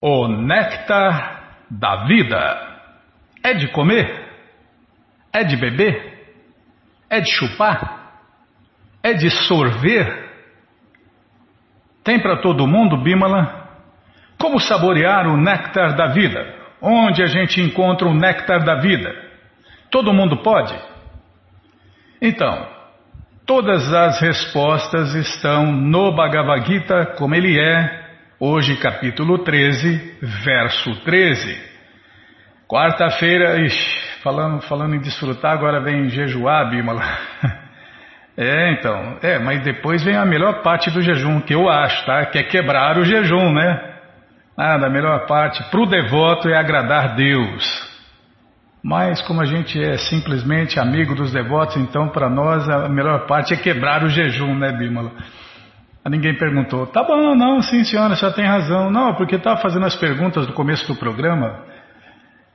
O néctar da vida é de comer? É de beber? É de chupar? É de sorver? Tem para todo mundo, Bimala? Como saborear o néctar da vida? Onde a gente encontra o néctar da vida? Todo mundo pode? Então, todas as respostas estão no Bhagavad Gita como ele é Hoje, capítulo 13, verso 13. Quarta-feira, falando, falando em desfrutar, agora vem jejuar, Bimala. É, então, é, mas depois vem a melhor parte do jejum, que eu acho, tá? Que é quebrar o jejum, né? Nada, a melhor parte para o devoto é agradar Deus. Mas como a gente é simplesmente amigo dos devotos, então para nós a melhor parte é quebrar o jejum, né, Bimala? Ninguém perguntou. Tá bom, não, sim, senhora, já tem razão. Não, porque estava fazendo as perguntas do começo do programa.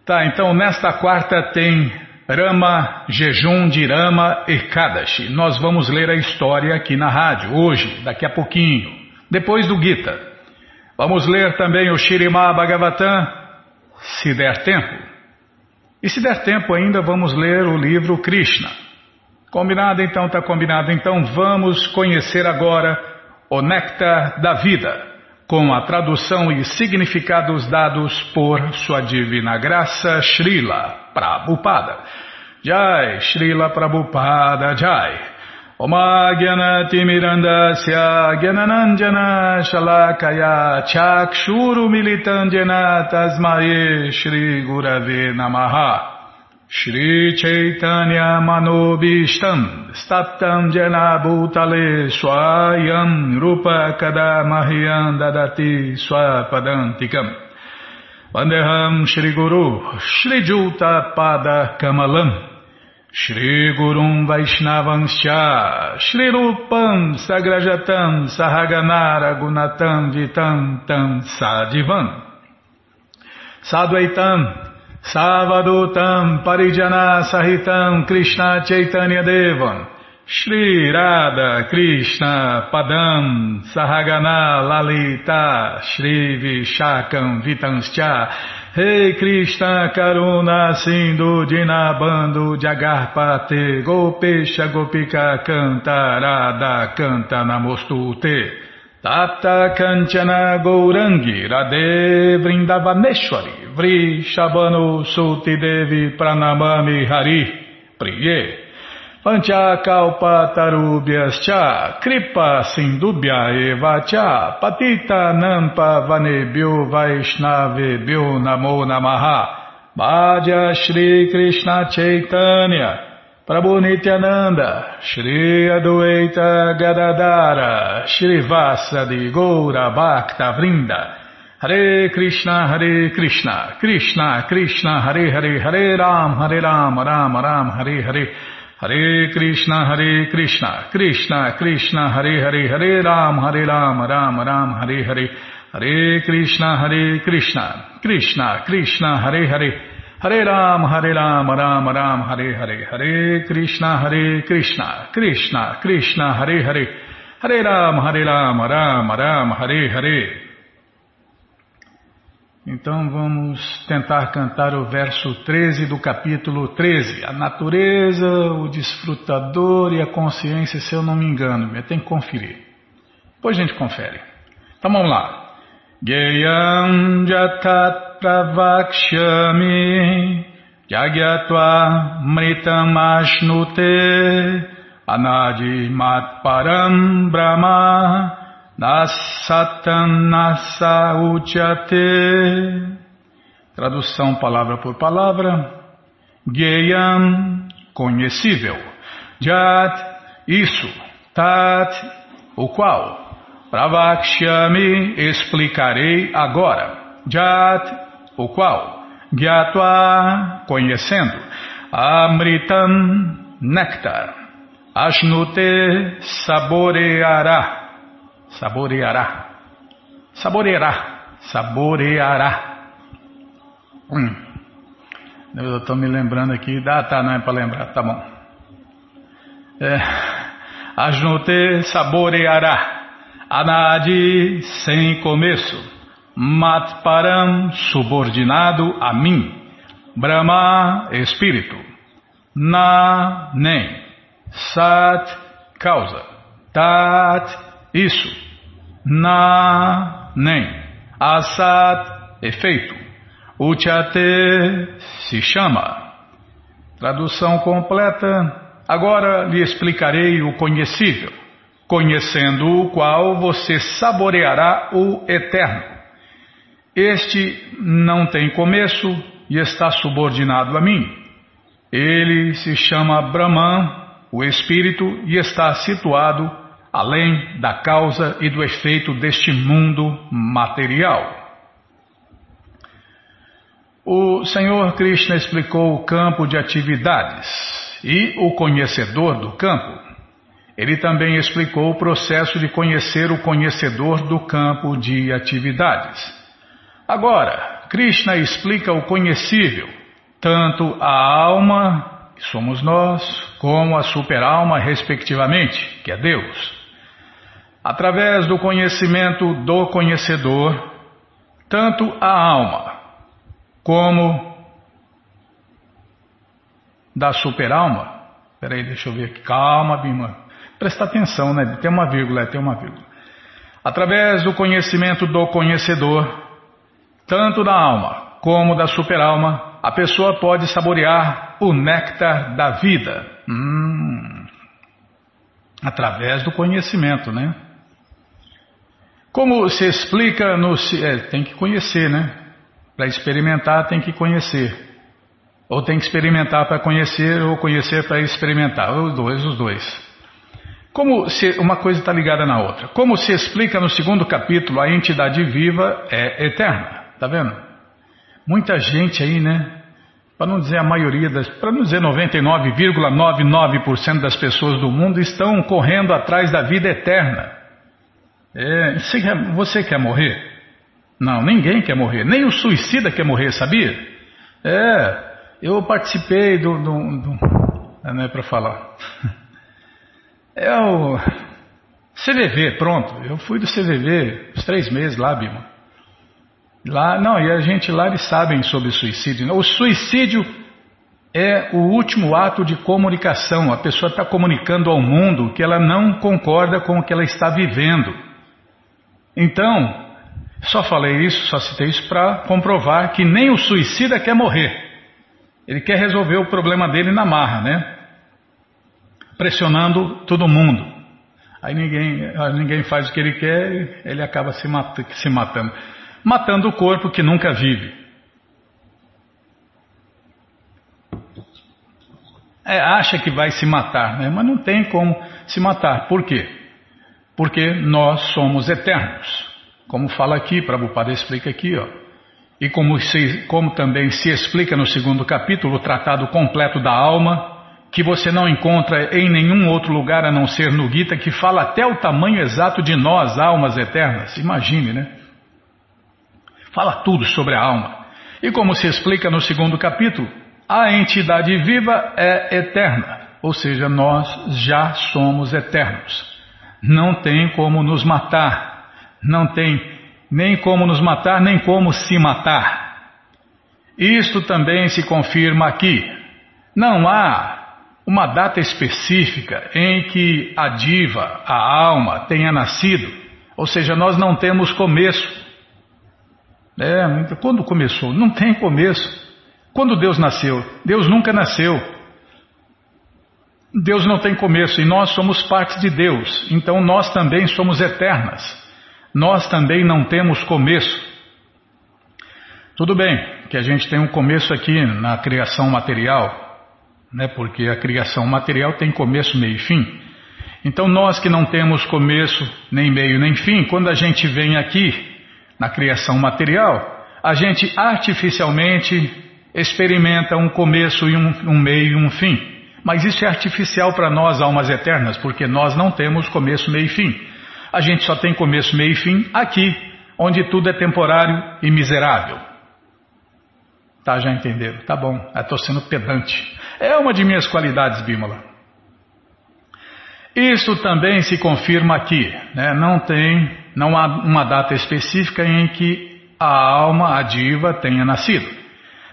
Tá, então nesta quarta tem Rama, jejum de Rama e Kadashi. Nós vamos ler a história aqui na rádio, hoje, daqui a pouquinho, depois do Gita. Vamos ler também o Shirimá Bhagavatam, se der tempo. E se der tempo ainda, vamos ler o livro Krishna. Combinado então, tá combinado. Então vamos conhecer agora o Néctar da Vida, com a tradução e significados dados por Sua Divina Graça Srila Prabhupada. Jai, Srila Prabhupada Jai. Oma Gyanati Mirandasya Gyananandjana Shalakaya Chakshuru Militandjana Tasmae Shri Chaitanya Manobishtam Staptam Jena Bhutale Swayam Rupa Kadamahyam Dadati Swapadantikam Vandeham Shri Guru Shri Juta Pada Kamalam. Shri Gurum Vaishnavanscha Shri Rupam Sagrajatam Sahaganara Gunatam Vitam Tam Sadivam. Sadvaitam Savadutam Parijana Sahitam Krishna Chaitanya Devam. Shri Radha Krishna Padam Sahagana Lalita Shri Vishakam Vitanscha. Rei Krishna Karuna Sindhu Dinabando Jagarpate Gopesha Gopika Canta Radha Canta Namostute Tata Kanchana Gourangi Radhe Vrindavaneshwari Vri Shabano Suti Devi Pranamami Hari Priye. Panchakalpa Tarubhyascha Kripa Sindubhya Eva Cha Patita Nampa Vanebhyo Vaishnavebhyo Namo Namaha. Bhaja Shri Krishna Chaitanya Prabhu Nityananda, Shri Adueita Gadadara, Shri Vasadi Goura Bhakta Vrinda, Hare Krishna, Hare Krishna, Krishna, Krishna, Hare Hare, Hare Ram, Hare Ram, Ram Ram, Hare Hare, Hare Krishna, Hare Krishna, Krishna, Krishna, Hare Hare, Hare Ram, Hare Ram, Ram Ram, Hare Hare, Hare Krishna, Hare Krishna, Krishna, Krishna, Hare Hare, Hare Ram, Hare Ram, Ram Ram, Hare Hare, Hare Krishna, Hare Krishna, Krishna, Krishna, Hare Hare, Hare Ram, Hare Ram, Ram Ram, Hare Hare. Então vamos tentar cantar o verso 13 do capítulo 13. A natureza, o desfrutador e a consciência, se eu não me engano. Eu tenho que conferir. Depois a gente confere. Então vamos lá. Geyam jatat pravakshami Jagyatva mritamashnute Anadi param brahma Nasatam nasa uchate Tradução palavra por palavra Geyam, conhecível Jat, isso Tat, o qual Pravakshami, explicarei agora. Jat, o qual? Gyatva, conhecendo. Amritam, néctar. Ashnute, saboreará. Saboreará. Saboreará. Saboreará. Hum. Eu estou me lembrando aqui. Ah, tá, não é para lembrar. Tá bom. É. Ashnute, saboreará. Anadi, sem começo. Matparam, subordinado a mim. Brahma, espírito. Na, nem. Sat, causa. Tat, isso. Na, nem. Asat, efeito. Uchate, se chama. Tradução completa. Agora lhe explicarei o conhecível, conhecendo o qual você saboreará o eterno. Este não tem começo e está subordinado a mim. Ele se chama Brahman, o espírito, e está situado além da causa e do efeito deste mundo material. O Senhor Krishna explicou o campo de atividades e o conhecedor do campo. Ele também explicou o processo de conhecer o conhecedor do campo de atividades. Agora, Krishna explica o conhecível, tanto a alma, que somos nós, como a superalma, respectivamente, que é Deus. Através do conhecimento do conhecedor, tanto a alma como da superalma. Peraí, deixa eu ver aqui. Calma, Bima. Presta atenção, né? Tem uma vírgula, tem uma vírgula. Através do conhecimento do conhecedor, tanto da alma como da superalma, a pessoa pode saborear o néctar da vida. Hum, através do conhecimento, né? Como se explica no. É, tem que conhecer, né? Para experimentar, tem que conhecer. Ou tem que experimentar para conhecer, ou conhecer para experimentar. Os dois, os dois. Como se uma coisa está ligada na outra. Como se explica no segundo capítulo, a entidade viva é eterna. Tá vendo? Muita gente aí, né? Para não dizer a maioria das, para não dizer 99,99% das pessoas do mundo estão correndo atrás da vida eterna. É, você, quer, você quer morrer? Não, ninguém quer morrer. Nem o suicida quer morrer, sabia? É, eu participei do, do, do não é para falar. É o CVV, pronto. Eu fui do CVV os três meses lá, Bima. Lá, não, e a gente lá eles sabem sobre suicídio. O suicídio é o último ato de comunicação. A pessoa está comunicando ao mundo que ela não concorda com o que ela está vivendo. Então, só falei isso, só citei isso para comprovar que nem o suicida quer morrer. Ele quer resolver o problema dele na marra, né? Pressionando todo mundo. Aí ninguém, ninguém faz o que ele quer, ele acaba se, se matando matando o corpo que nunca vive. É, acha que vai se matar, né? mas não tem como se matar. Por quê? Porque nós somos eternos. Como fala aqui, Prabhupada explica aqui, ó. E como, se, como também se explica no segundo capítulo, o tratado completo da alma, que você não encontra em nenhum outro lugar a não ser no Gita, que fala até o tamanho exato de nós, almas eternas. Imagine, né? Fala tudo sobre a alma. E como se explica no segundo capítulo, a entidade viva é eterna, ou seja, nós já somos eternos. Não tem como nos matar, não tem nem como nos matar, nem como se matar. Isto também se confirma aqui. Não há uma data específica em que a diva, a alma, tenha nascido, ou seja, nós não temos começo. É, quando começou? Não tem começo. Quando Deus nasceu? Deus nunca nasceu. Deus não tem começo e nós somos parte de Deus, então nós também somos eternas. Nós também não temos começo. Tudo bem que a gente tem um começo aqui na criação material, né, porque a criação material tem começo, meio e fim. Então nós que não temos começo, nem meio, nem fim, quando a gente vem aqui na criação material, a gente artificialmente experimenta um começo e um, um meio e um fim. Mas isso é artificial para nós, almas eternas, porque nós não temos começo, meio e fim. A gente só tem começo, meio e fim aqui, onde tudo é temporário e miserável. Tá, já entenderam? Tá bom, estou sendo pedante. É uma de minhas qualidades, Bímola. Isso também se confirma aqui. Né? Não tem, não há uma data específica em que a alma adiva tenha nascido.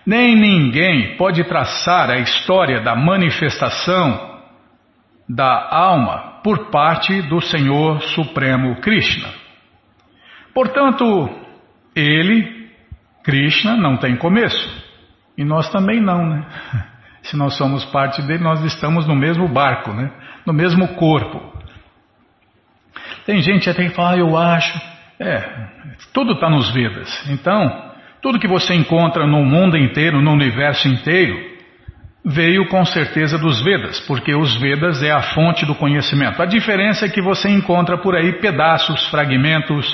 Nem ninguém pode traçar a história da manifestação da alma por parte do Senhor Supremo Krishna. Portanto, ele, Krishna, não tem começo. E nós também não, né? Se nós somos parte dele, nós estamos no mesmo barco, né? No mesmo corpo. Tem gente até que fala, ah, eu acho. É, tudo está nos Vedas. Então, tudo que você encontra no mundo inteiro, no universo inteiro, veio com certeza dos Vedas, porque os Vedas é a fonte do conhecimento. A diferença é que você encontra por aí pedaços, fragmentos,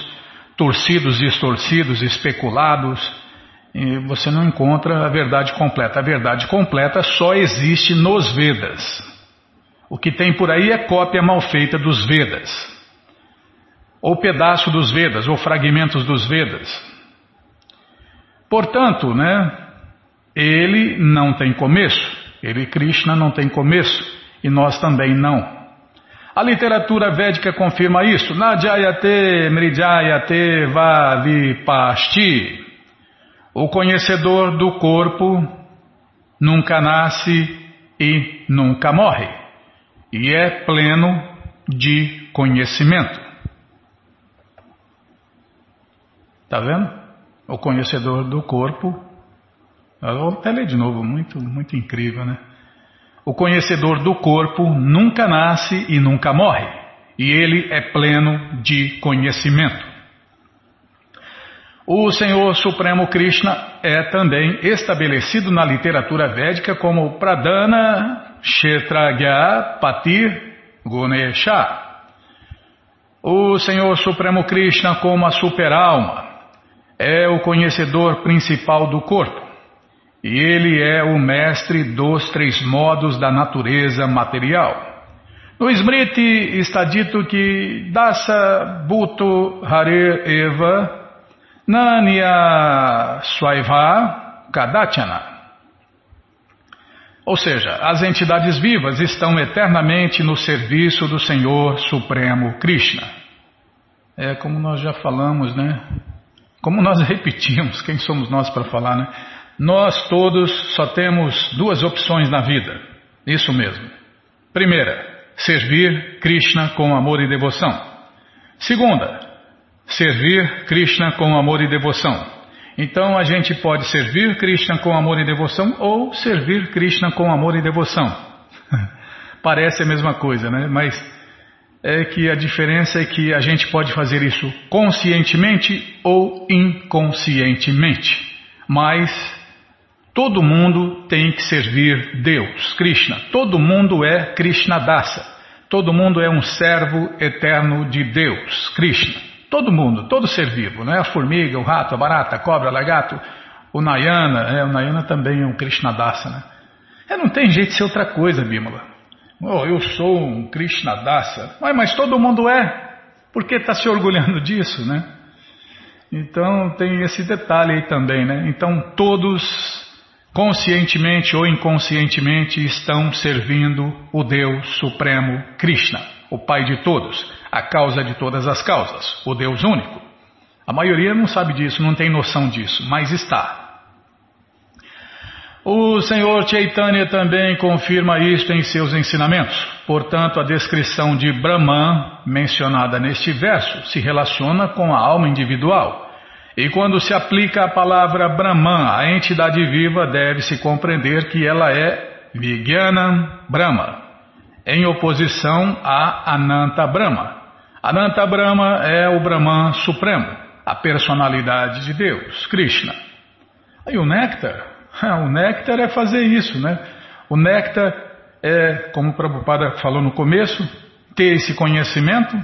torcidos, distorcidos, especulados, e você não encontra a verdade completa. A verdade completa só existe nos Vedas. O que tem por aí é cópia mal feita dos Vedas, ou pedaço dos Vedas, ou fragmentos dos Vedas. Portanto, né, ele não tem começo, ele, Krishna, não tem começo, e nós também não. A literatura védica confirma isso. Nadjayate mridjayate vavipasti. O conhecedor do corpo nunca nasce e nunca morre, e é pleno de conhecimento. Está vendo? O conhecedor do corpo. Vou até ler de novo, muito, muito incrível, né? O conhecedor do corpo nunca nasce e nunca morre, e ele é pleno de conhecimento. O Senhor Supremo Krishna é também estabelecido na literatura védica como Pradana Kshetragya Patir Gunesha. O Senhor Supremo Krishna, como a super-alma, é o conhecedor principal do corpo. E ele é o mestre dos três modos da natureza material. No Smriti está dito que Dasa Bhuto Hare Eva Nanya Swaiva Kadachana. Ou seja, as entidades vivas estão eternamente no serviço do Senhor Supremo Krishna. É como nós já falamos, né? Como nós repetimos, quem somos nós para falar, né? Nós todos só temos duas opções na vida. Isso mesmo. Primeira, servir Krishna com amor e devoção. Segunda, servir Krishna com amor e devoção. Então a gente pode servir Krishna com amor e devoção ou servir Krishna com amor e devoção. Parece a mesma coisa, né? Mas é que a diferença é que a gente pode fazer isso conscientemente ou inconscientemente. Mas todo mundo tem que servir Deus, Krishna. Todo mundo é Krishna Dasa. Todo mundo é um servo eterno de Deus, Krishna. Todo mundo, todo ser vivo, não é a formiga, o rato, a barata, a cobra, o lagarto, o Nayana, é, o Nayana também é um Krishnadasa, né? É, não tem jeito de ser outra coisa, Bímola. Oh, eu sou um Krishnadasa. Mas, mas todo mundo é. Por que está se orgulhando disso, né? Então tem esse detalhe aí também, né? Então todos, conscientemente ou inconscientemente, estão servindo o Deus Supremo Krishna, o Pai de todos a causa de todas as causas, o Deus único. A maioria não sabe disso, não tem noção disso, mas está. O Senhor Chaitanya também confirma isto em seus ensinamentos. Portanto, a descrição de Brahman, mencionada neste verso, se relaciona com a alma individual. E quando se aplica a palavra Brahman à entidade viva, deve-se compreender que ela é Vijnana Brahma, em oposição a Ananta Brahma. Ananta Brahma é o Brahman Supremo, a personalidade de Deus, Krishna. Aí o néctar, o néctar é fazer isso, né? O néctar é, como o Prabhupada falou no começo, ter esse conhecimento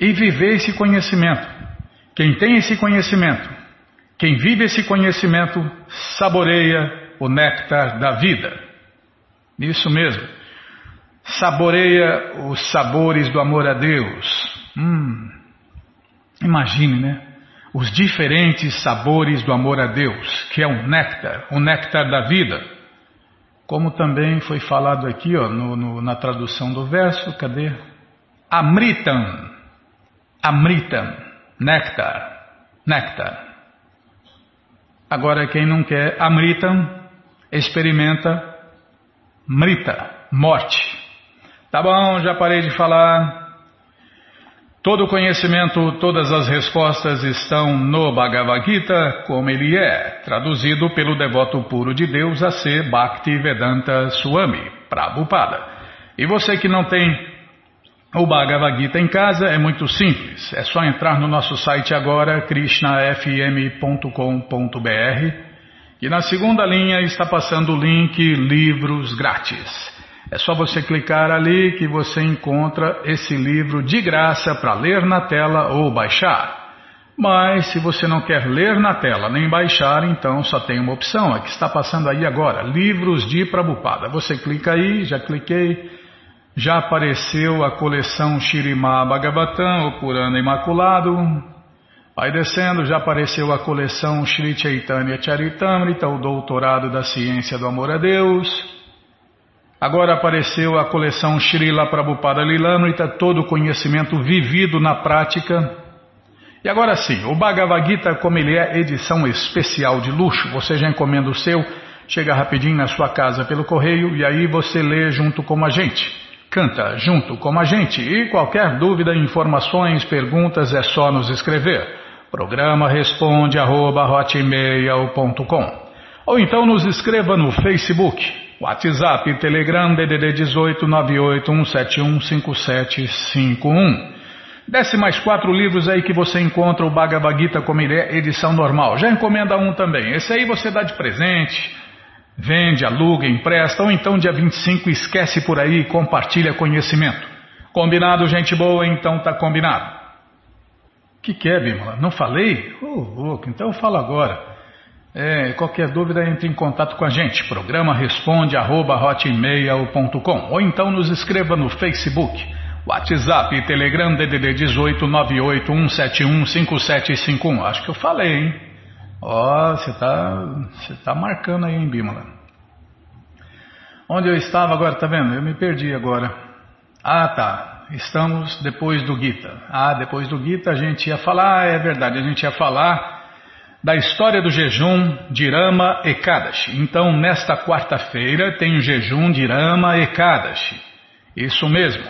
e viver esse conhecimento. Quem tem esse conhecimento, quem vive esse conhecimento, saboreia o néctar da vida. Isso mesmo saboreia os sabores do amor a Deus. Hum, imagine, né? Os diferentes sabores do amor a Deus, que é um néctar, o um néctar da vida. Como também foi falado aqui ó, no, no, na tradução do verso, cadê? Amritam, Amritam, néctar, néctar. Agora, quem não quer Amritam, experimenta Mrita, morte. Tá bom, já parei de falar. Todo o conhecimento, todas as respostas estão no Bhagavad Gita, como ele é, traduzido pelo devoto puro de Deus a ser Bhaktivedanta Swami, Prabhupada. E você que não tem o Bhagavad Gita em casa, é muito simples. É só entrar no nosso site agora, krishnafm.com.br, e na segunda linha está passando o link Livros Grátis. É só você clicar ali que você encontra esse livro de graça para ler na tela ou baixar. Mas se você não quer ler na tela nem baixar, então só tem uma opção, a que está passando aí agora, Livros de Prabupada. Você clica aí, já cliquei, já apareceu a coleção Shirimá Bhagavatam, o Purana Imaculado. Vai descendo, já apareceu a coleção Sri Chaitanya Charitamrita, o Doutorado da Ciência do Amor a Deus. Agora apareceu a coleção Srila Prabhupada Lilamrita, todo o conhecimento vivido na prática. E agora sim, o Bhagavad Gita, como ele é edição especial de luxo, você já encomenda o seu, chega rapidinho na sua casa pelo correio e aí você lê junto com a gente. Canta junto com a gente e qualquer dúvida, informações, perguntas é só nos escrever. Programa responde arroba, ou então nos escreva no Facebook WhatsApp Telegram DDD 18 981715751. Desce mais quatro livros aí que você encontra o Bhagavad Gita como ele é, edição normal. Já encomenda um também. Esse aí você dá de presente, vende, aluga, empresta, ou então dia 25 esquece por aí e compartilha conhecimento. Combinado, gente boa? Então tá combinado. O que, que é, Bimala? Não falei? Oh, então eu falo agora. É, qualquer dúvida entre em contato com a gente. Programa responde arroba, ou então nos escreva no Facebook, WhatsApp Telegram DDD 18 981715751. Acho que eu falei, hein? Ó, oh, você tá, você tá marcando aí, hein, Bímola? Onde eu estava agora, tá vendo? Eu me perdi agora. Ah, tá. Estamos depois do Gita. Ah, depois do Gita a gente ia falar, é verdade, a gente ia falar da história do jejum de Rama Ekadashi. Então, nesta quarta-feira tem o jejum de Rama Ekadashi. Isso mesmo.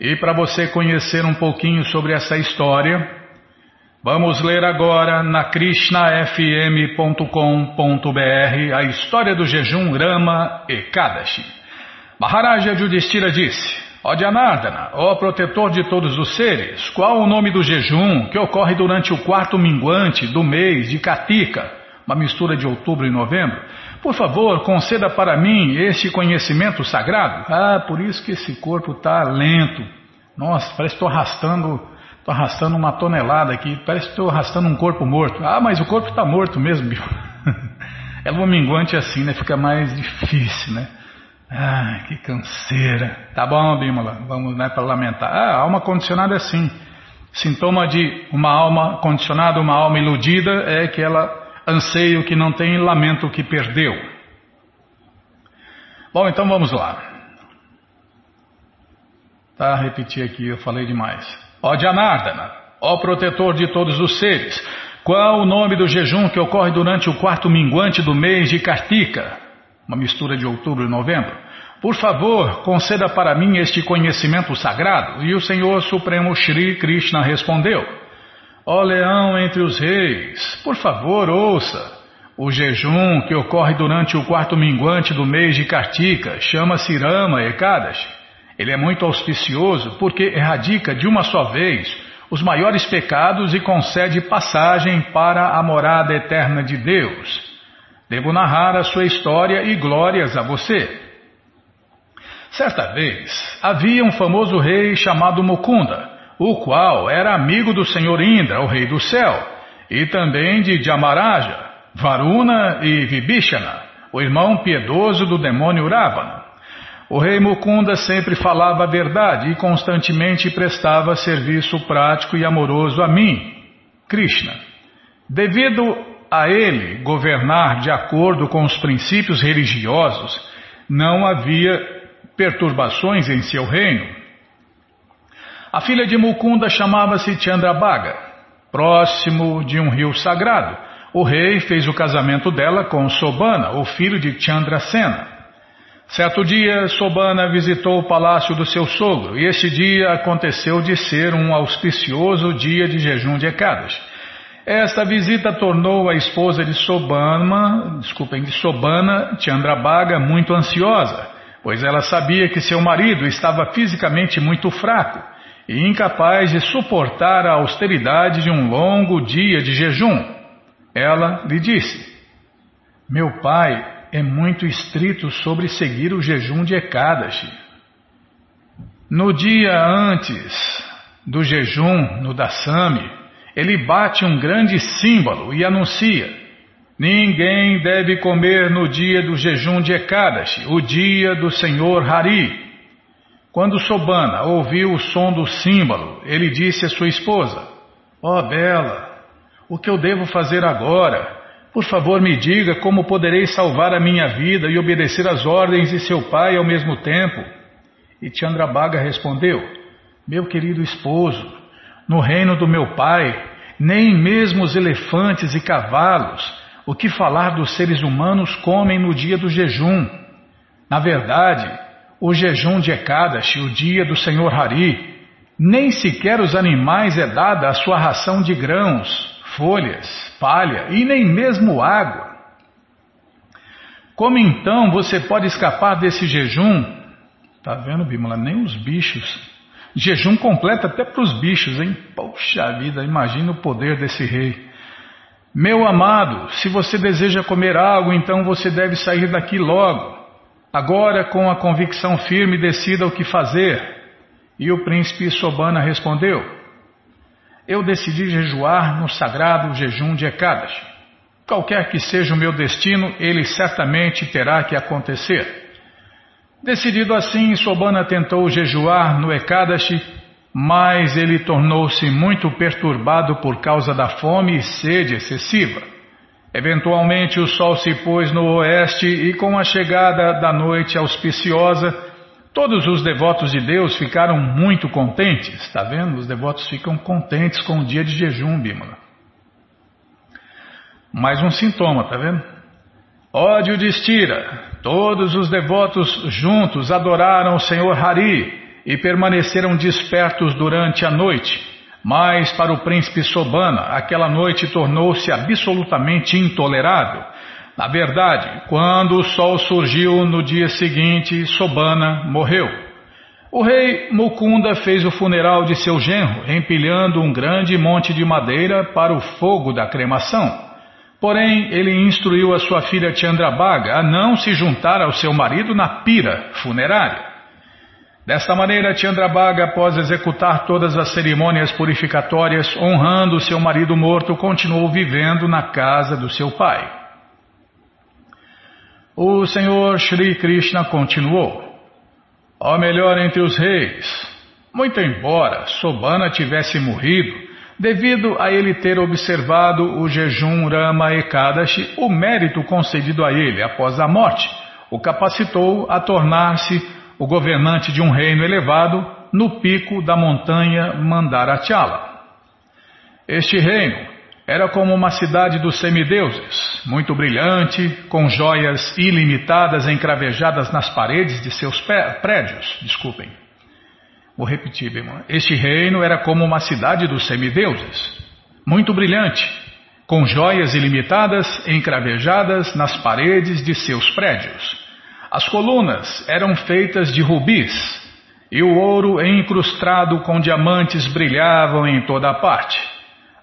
E para você conhecer um pouquinho sobre essa história, vamos ler agora na krishnafm.com.br a história do jejum Rama Ekadashi. Maharaja Judistira disse: Ó Janardana, ó protetor de todos os seres, qual o nome do jejum que ocorre durante o quarto minguante do mês de Katika, uma mistura de outubro e novembro? Por favor, conceda para mim este conhecimento sagrado. Ah, por isso que esse corpo está lento. Nossa, parece que estou arrastando, estou arrastando uma tonelada aqui, parece que estou arrastando um corpo morto. Ah, mas o corpo está morto mesmo, bicho. É minguante assim, né? Fica mais difícil, né? Ah, que canseira. Tá bom, Bímola, vamos né, para lamentar. Ah, alma condicionada é assim. Sintoma de uma alma condicionada, uma alma iludida, é que ela anseia o que não tem e lamenta o que perdeu. Bom, então vamos lá. Tá, repetir aqui, eu falei demais. Ó Janardana, ó protetor de todos os seres, qual o nome do jejum que ocorre durante o quarto minguante do mês de Kartika? Uma mistura de outubro e novembro. Por favor, conceda para mim este conhecimento sagrado. E o Senhor Supremo Shri Krishna respondeu: Ó leão entre os reis, por favor, ouça. O jejum que ocorre durante o quarto minguante do mês de Kartika chama-se Rama Ekadashi. Ele é muito auspicioso porque erradica de uma só vez os maiores pecados e concede passagem para a morada eterna de Deus. Devo narrar a sua história e glórias a você. Certa vez, havia um famoso rei chamado Mukunda, o qual era amigo do senhor Indra, o rei do céu, e também de Jamaraja, Varuna e Vibhishana, o irmão piedoso do demônio Ravana. O rei Mukunda sempre falava a verdade e constantemente prestava serviço prático e amoroso a mim, Krishna. Devido a ele governar de acordo com os princípios religiosos, não havia perturbações em seu reino. A filha de Mukunda chamava-se Chandrabhaga. Próximo de um rio sagrado, o rei fez o casamento dela com Sobana, o filho de Chandrasena. Certo dia, Sobana visitou o palácio do seu sogro e este dia aconteceu de ser um auspicioso dia de jejum de Ekadas. Esta visita tornou a esposa de Sobana, desculpem, de Sobana, Chandrabaga, muito ansiosa, pois ela sabia que seu marido estava fisicamente muito fraco e incapaz de suportar a austeridade de um longo dia de jejum. Ela lhe disse: Meu pai é muito estrito sobre seguir o jejum de Ekadashi. No dia antes do jejum, no Dasami, ele bate um grande símbolo e anuncia: Ninguém deve comer no dia do jejum de Ekadashi, o dia do Senhor Hari. Quando Sobana ouviu o som do símbolo, ele disse à sua esposa: Ó oh, Bela, o que eu devo fazer agora? Por favor, me diga como poderei salvar a minha vida e obedecer às ordens de seu pai ao mesmo tempo. E Chandrabaga respondeu: Meu querido esposo, no reino do meu pai, nem mesmo os elefantes e cavalos, o que falar dos seres humanos, comem no dia do jejum. Na verdade, o jejum de Ekadashi, o dia do Senhor Hari, nem sequer os animais é dada a sua ração de grãos, folhas, palha e nem mesmo água. Como então você pode escapar desse jejum? Tá vendo, Bimala? Nem os bichos. Jejum completo até para os bichos, hein? Poxa vida, imagina o poder desse rei. Meu amado, se você deseja comer algo, então você deve sair daqui logo. Agora, com a convicção firme, decida o que fazer. E o príncipe Sobana respondeu: Eu decidi jejuar no sagrado jejum de Ekadashi. Qualquer que seja o meu destino, ele certamente terá que acontecer. Decidido assim, Sobana tentou jejuar no Ekadashi, mas ele tornou-se muito perturbado por causa da fome e sede excessiva. Eventualmente o sol se pôs no oeste e com a chegada da noite auspiciosa, todos os devotos de Deus ficaram muito contentes. Está vendo? Os devotos ficam contentes com o dia de jejum, Bímola. Mais um sintoma, está vendo? Ódio de Estira. Todos os devotos juntos adoraram o Senhor Hari e permaneceram despertos durante a noite. Mas para o príncipe Sobana, aquela noite tornou-se absolutamente intolerável. Na verdade, quando o sol surgiu no dia seguinte, Sobana morreu. O rei Mukunda fez o funeral de seu genro, empilhando um grande monte de madeira para o fogo da cremação. Porém, ele instruiu a sua filha Chandrabaga a não se juntar ao seu marido na pira funerária. Desta maneira, Chandrabaga, após executar todas as cerimônias purificatórias, honrando seu marido morto, continuou vivendo na casa do seu pai. O Senhor Shri Krishna continuou: Ó melhor entre os reis, muito embora Sobana tivesse morrido, devido a ele ter observado o jejum Rama Ekadashi, o mérito concedido a ele após a morte o capacitou a tornar-se o governante de um reino elevado no pico da montanha Mandarachala. Este reino era como uma cidade dos semideuses, muito brilhante, com joias ilimitadas encravejadas nas paredes de seus prédios. Desculpem. Vou repetir, bem, Este reino era como uma cidade dos semideuses, muito brilhante, com joias ilimitadas encravejadas nas paredes de seus prédios. As colunas eram feitas de rubis e o ouro incrustado com diamantes brilhavam em toda a parte.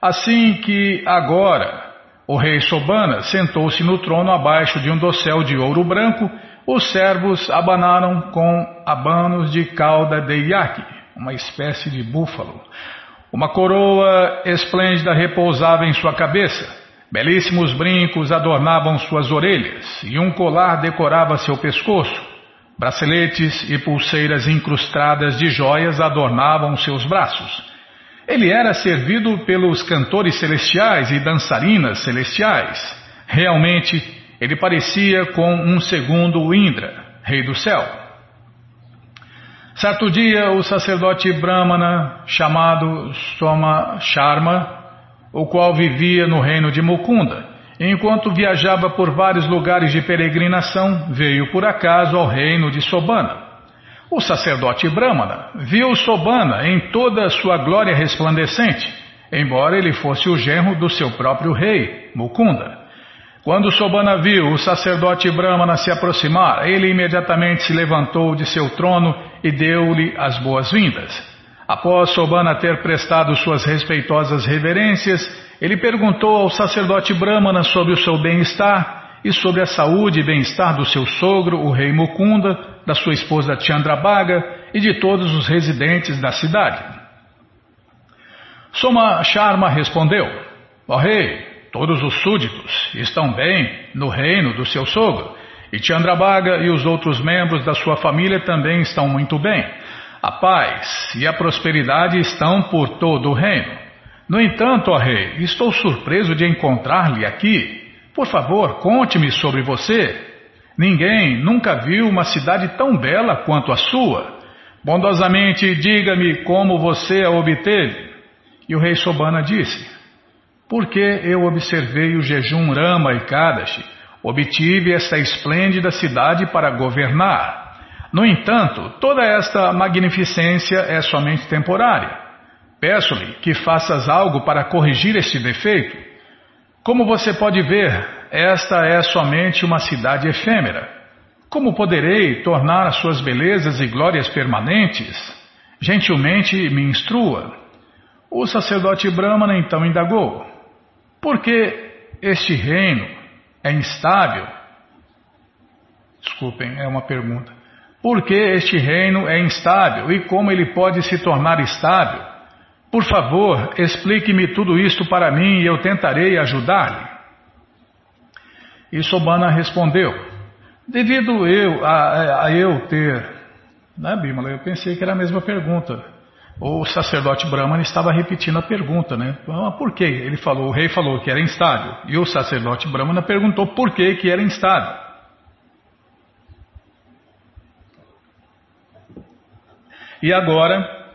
Assim que agora o rei Sobana sentou-se no trono abaixo de um dossel de ouro branco, os servos abanaram com abanos de cauda de iaque, uma espécie de búfalo. Uma coroa esplêndida repousava em sua cabeça. Belíssimos brincos adornavam suas orelhas e um colar decorava seu pescoço. Braceletes e pulseiras incrustadas de joias adornavam seus braços. Ele era servido pelos cantores celestiais e dançarinas celestiais. Realmente, ele parecia com um segundo Indra, rei do céu. Certo dia, o sacerdote Brahmana, chamado Soma Sharma, o qual vivia no reino de Mukunda, enquanto viajava por vários lugares de peregrinação, veio por acaso ao reino de Sobana. O sacerdote Brahmana viu Sobana em toda a sua glória resplandecente, embora ele fosse o genro do seu próprio rei, Mukunda. Quando Sobana viu o sacerdote Brahmana se aproximar, ele imediatamente se levantou de seu trono e deu-lhe as boas-vindas. Após Sobana ter prestado suas respeitosas reverências, ele perguntou ao sacerdote Brahmana sobre o seu bem-estar e sobre a saúde e bem-estar do seu sogro, o rei Mukunda, da sua esposa Chandrabhaga e de todos os residentes da cidade. Soma Sharma respondeu: Ó oh, rei, todos os súditos estão bem no reino do seu sogro, e Chandrabhaga e os outros membros da sua família também estão muito bem. A paz e a prosperidade estão por todo o reino. No entanto, ó rei, estou surpreso de encontrar-lhe aqui. Por favor, conte-me sobre você Ninguém nunca viu uma cidade tão bela quanto a sua. Bondosamente diga-me como você a obteve. E o rei Sobana disse: Porque eu observei o jejum Rama e Kadashi, obtive esta esplêndida cidade para governar. No entanto, toda esta magnificência é somente temporária. Peço-lhe que faças algo para corrigir este defeito. Como você pode ver, esta é somente uma cidade efêmera. Como poderei tornar as suas belezas e glórias permanentes? Gentilmente me instrua. O sacerdote Brahmana então indagou: Por que este reino é instável? Desculpem, é uma pergunta. Por que este reino é instável e como ele pode se tornar estável? Por favor, explique-me tudo isto para mim e eu tentarei ajudar-lhe. E Sobana respondeu: Devido eu a, a eu ter. Né, Bimala? Eu pensei que era a mesma pergunta. O sacerdote Brahman estava repetindo a pergunta, né? Por quê? Ele falou, o rei falou que era instável. E o sacerdote Brahmana perguntou por que, que era instável. E agora,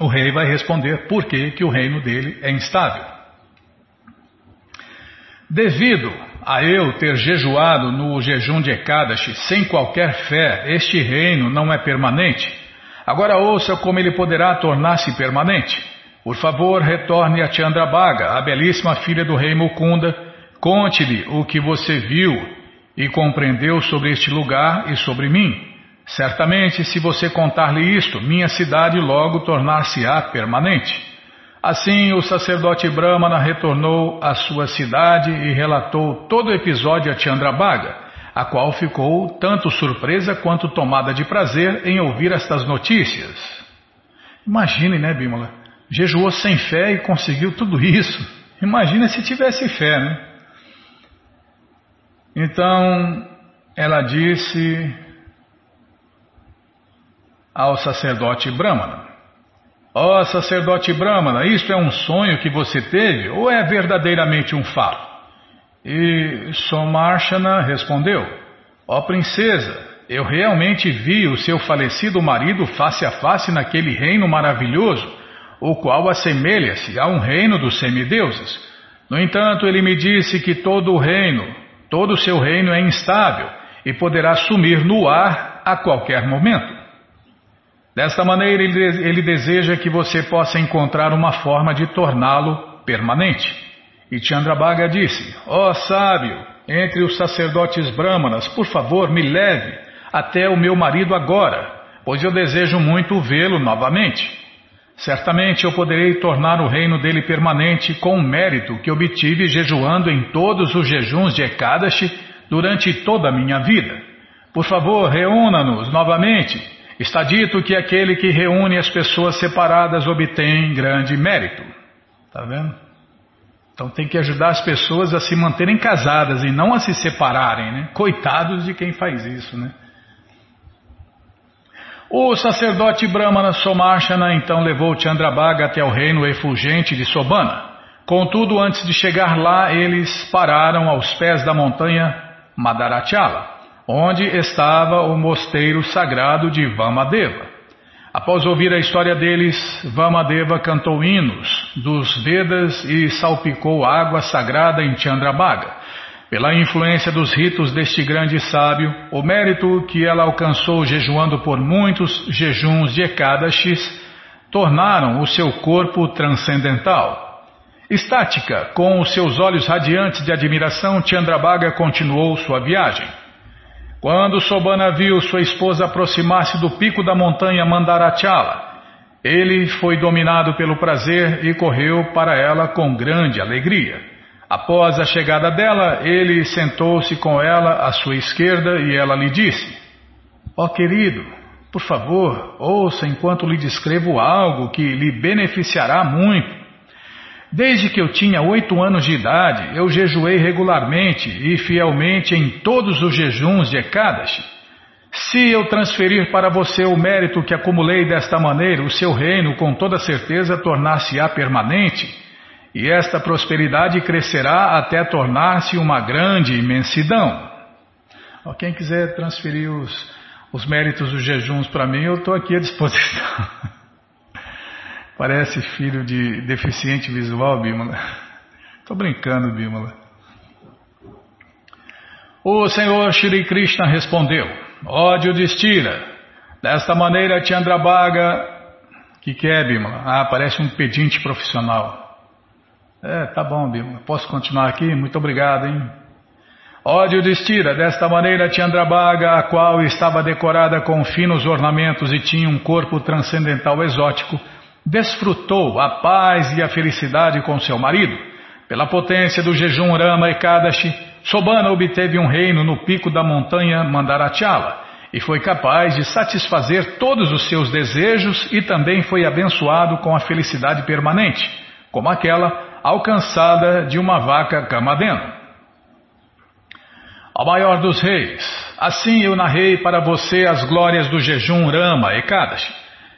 o rei vai responder por que, que o reino dele é instável. Devido a eu ter jejuado no jejum de Ekadashi sem qualquer fé, este reino não é permanente. Agora ouça como ele poderá tornar-se permanente. Por favor, retorne a Chandrabhaga, a belíssima filha do rei Mukunda. Conte-lhe o que você viu e compreendeu sobre este lugar e sobre mim. Certamente, se você contar-lhe isto, minha cidade logo tornar-se-á permanente. Assim, o sacerdote Brahmana retornou à sua cidade e relatou todo o episódio a Chandrabhaga, a qual ficou tanto surpresa quanto tomada de prazer em ouvir estas notícias. Imagine, né, Bimala? Jejuou sem fé e conseguiu tudo isso. Imagina se tivesse fé, né? Então, ela disse ao sacerdote Brahmana: Ó oh, sacerdote Brahmana, isto é um sonho que você teve ou é verdadeiramente um fato? E Somarshana respondeu: Ó oh, princesa, eu realmente vi o seu falecido marido face a face naquele reino maravilhoso, o qual assemelha-se a um reino dos semideuses. No entanto, ele me disse que todo o reino, todo o seu reino é instável e poderá sumir no ar a qualquer momento. Desta maneira, ele, ele deseja que você possa encontrar uma forma de torná-lo permanente. E Chandrabhaga disse: Ó oh, sábio, entre os sacerdotes brahmanas, por favor, me leve até o meu marido agora, pois eu desejo muito vê-lo novamente. Certamente eu poderei tornar o reino dele permanente com o mérito que obtive jejuando em todos os jejuns de Ekadashi durante toda a minha vida. Por favor, reúna-nos novamente Está dito que aquele que reúne as pessoas separadas obtém grande mérito. Está vendo? Então tem que ajudar as pessoas a se manterem casadas e não a se separarem, né? Coitados de quem faz isso, né? O sacerdote Brahmana Somarshana então levou Chandrabhaga até o reino efulgente de Sobana. Contudo, antes de chegar lá, eles pararam aos pés da montanha Madarachala onde estava o mosteiro sagrado de Vamadeva. Após ouvir a história deles, Vamadeva cantou hinos dos Vedas e salpicou água sagrada em Chandrabhaga. Pela influência dos ritos deste grande sábio, o mérito que ela alcançou jejuando por muitos jejuns de Ekadashis tornaram o seu corpo transcendental. Estática, com os seus olhos radiantes de admiração, Chandrabhaga continuou sua viagem. Quando Sobana viu sua esposa aproximar-se do pico da montanha Mandarachala, ele foi dominado pelo prazer e correu para ela com grande alegria. Após a chegada dela, ele sentou-se com ela à sua esquerda e ela lhe disse: Ó oh, querido, por favor, ouça enquanto lhe descrevo algo que lhe beneficiará muito. Desde que eu tinha oito anos de idade, eu jejuei regularmente e fielmente em todos os jejuns de Ekadashi. Se eu transferir para você o mérito que acumulei desta maneira, o seu reino com toda certeza tornar-se-á permanente, e esta prosperidade crescerá até tornar-se uma grande imensidão. Quem quiser transferir os, os méritos dos jejuns para mim, eu estou aqui à disposição. Parece filho de deficiente visual, Bímola. Estou brincando, Bímola. O Senhor Shri Krishna respondeu: Ódio destira. Desta maneira, Chandrabhaga. que, que é, Bímola? Ah, parece um pedinte profissional. É, tá bom, Bímola. Posso continuar aqui? Muito obrigado, hein? Ódio destira, desta maneira Chandrabhaga, a qual estava decorada com finos ornamentos e tinha um corpo transcendental exótico, desfrutou a paz e a felicidade com seu marido. Pela potência do jejum Rama e Kadashi, Sobana obteve um reino no pico da montanha Mandarachala e foi capaz de satisfazer todos os seus desejos e também foi abençoado com a felicidade permanente, como aquela alcançada de uma vaca Kamadena ao maior dos reis. Assim eu narrei para você as glórias do jejum Rama Ekadashi.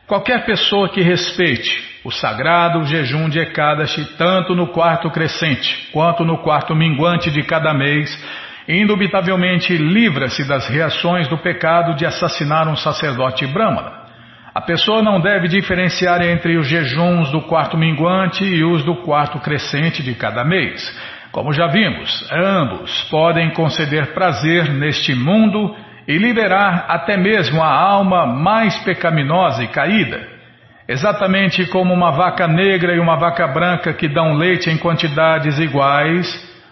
Qualquer pessoa que respeite o sagrado jejum de Ekadashi, tanto no quarto crescente quanto no quarto minguante de cada mês, indubitavelmente livra-se das reações do pecado de assassinar um sacerdote brahmana. A pessoa não deve diferenciar entre os jejuns do quarto minguante e os do quarto crescente de cada mês como já vimos, ambos podem conceder prazer neste mundo e liberar até mesmo a alma mais pecaminosa e caída. Exatamente como uma vaca negra e uma vaca branca que dão leite em quantidades iguais,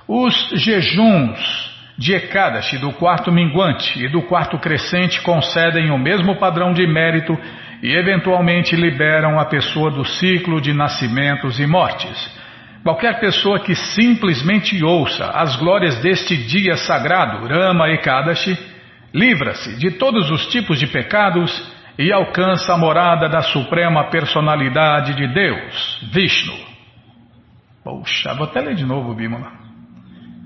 os jejuns de Ekadashi do quarto minguante e do quarto crescente concedem o mesmo padrão de mérito e eventualmente liberam a pessoa do ciclo de nascimentos e mortes. Qualquer pessoa que simplesmente ouça as glórias deste dia sagrado, Rama Ekadashi, livra-se de todos os tipos de pecados e alcança a morada da suprema personalidade de Deus, Vishnu. Poxa, vou até ler de novo, Bimala.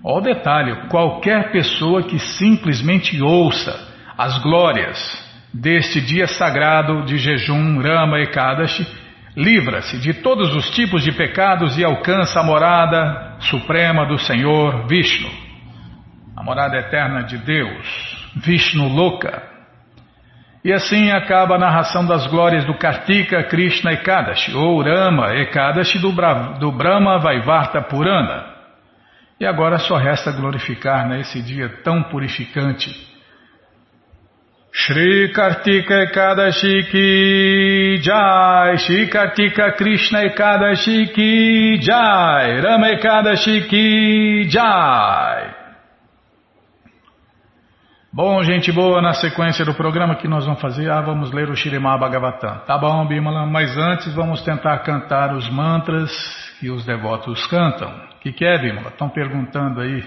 Olha o detalhe: qualquer pessoa que simplesmente ouça as glórias deste dia sagrado de jejum Rama Ekadashi livra-se de todos os tipos de pecados e alcança a morada suprema do Senhor Vishnu, a morada eterna de Deus, Vishnu Loka. E assim acaba a narração das glórias do Kartika Krishna Ekadashi, ou Rama Ekadashi do, Bra do Brahma Vaivarta Purana. E agora só resta glorificar nesse né, dia tão purificante Shri Kartika Ekadashi Ki Jai, Shri Kartika Krishna Ekadashi Ki Jai, Rama Ekadashi Ki Jai. Bom, gente boa, na sequência do programa que nós vamos fazer, ah, vamos ler o Shirimá Bhagavatam. Tá bom, Bimala, mas antes vamos tentar cantar os mantras que os devotos cantam. O que, que é, Bimala? Estão perguntando aí.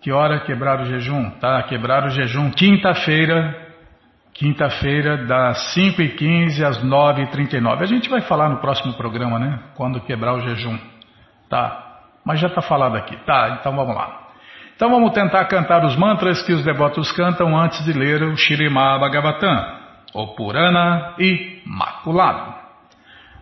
Que hora quebrar o jejum? Tá, quebrar o jejum quinta-feira, quinta-feira das 5h15 às 9h39. A gente vai falar no próximo programa, né? Quando quebrar o jejum. Tá, mas já está falado aqui. Tá, então vamos lá. Então vamos tentar cantar os mantras que os devotos cantam antes de ler o Shirimá Bhagavatam, o Purana Imaculado.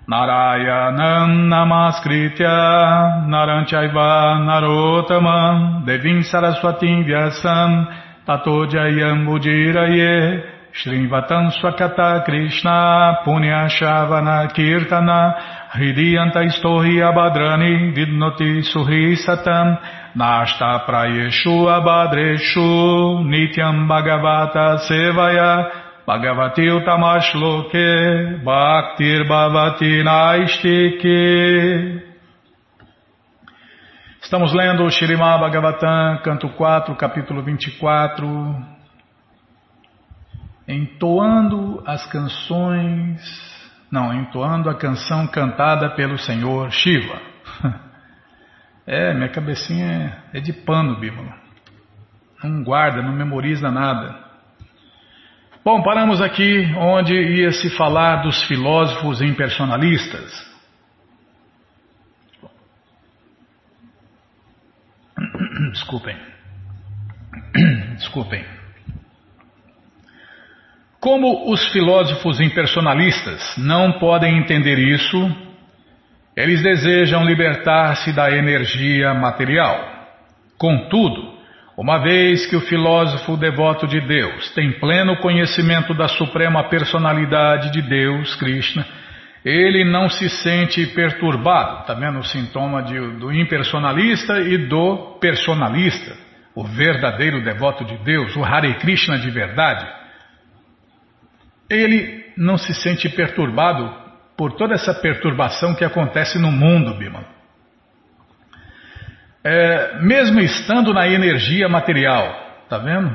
Narayanam Namaskritya Naranchaiva Narotamam Devim Saraswatim Vyasam Tato Jayam Ujiraye Srinvatam Swakata Krishna Punya Shavana Kirtana Hridiyanta Istohi Abadrani Vidnoti Suhi Satam Nashta Prayeshu Abadreshu Nityam Bhagavata Sevaya Bhagavati Utamashloke Bhaktir Bhavati Naistike Estamos lendo o Shirimá Bhagavatam, canto 4, capítulo 24, entoando as canções, não, entoando a canção cantada pelo Senhor Shiva. É, minha cabecinha é de pano, Bímola. Não guarda, não memoriza nada. Bom, paramos aqui onde ia se falar dos filósofos impersonalistas. Desculpem. Desculpem. Como os filósofos impersonalistas não podem entender isso, eles desejam libertar-se da energia material. Contudo, uma vez que o filósofo devoto de Deus tem pleno conhecimento da suprema personalidade de Deus, Krishna, ele não se sente perturbado, está vendo o sintoma de, do impersonalista e do personalista, o verdadeiro devoto de Deus, o Hare Krishna de verdade. Ele não se sente perturbado por toda essa perturbação que acontece no mundo, Bima. É, mesmo estando na energia material, tá vendo?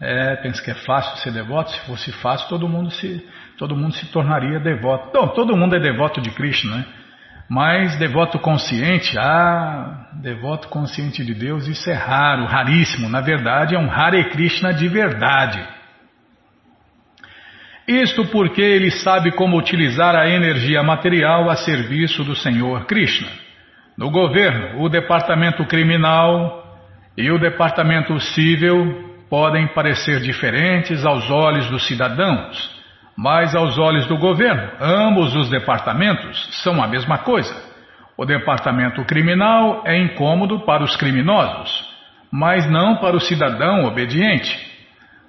É, pensa que é fácil ser devoto. Se fosse fácil, todo mundo se todo mundo se tornaria devoto. Não, todo mundo é devoto de Krishna, né? Mas devoto consciente, ah, devoto consciente de Deus, isso é raro, raríssimo. Na verdade, é um Hare Krishna de verdade. Isto porque ele sabe como utilizar a energia material a serviço do Senhor Krishna. No governo, o departamento criminal e o departamento civil podem parecer diferentes aos olhos dos cidadãos, mas aos olhos do governo, ambos os departamentos são a mesma coisa. O departamento criminal é incômodo para os criminosos, mas não para o cidadão obediente.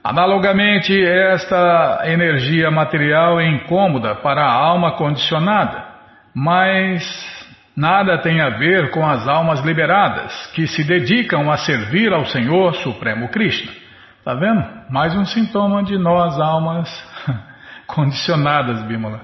Analogamente, esta energia material é incômoda para a alma condicionada, mas nada tem a ver com as almas liberadas, que se dedicam a servir ao Senhor Supremo Krishna. Está vendo? Mais um sintoma de nós, almas condicionadas, Bímola.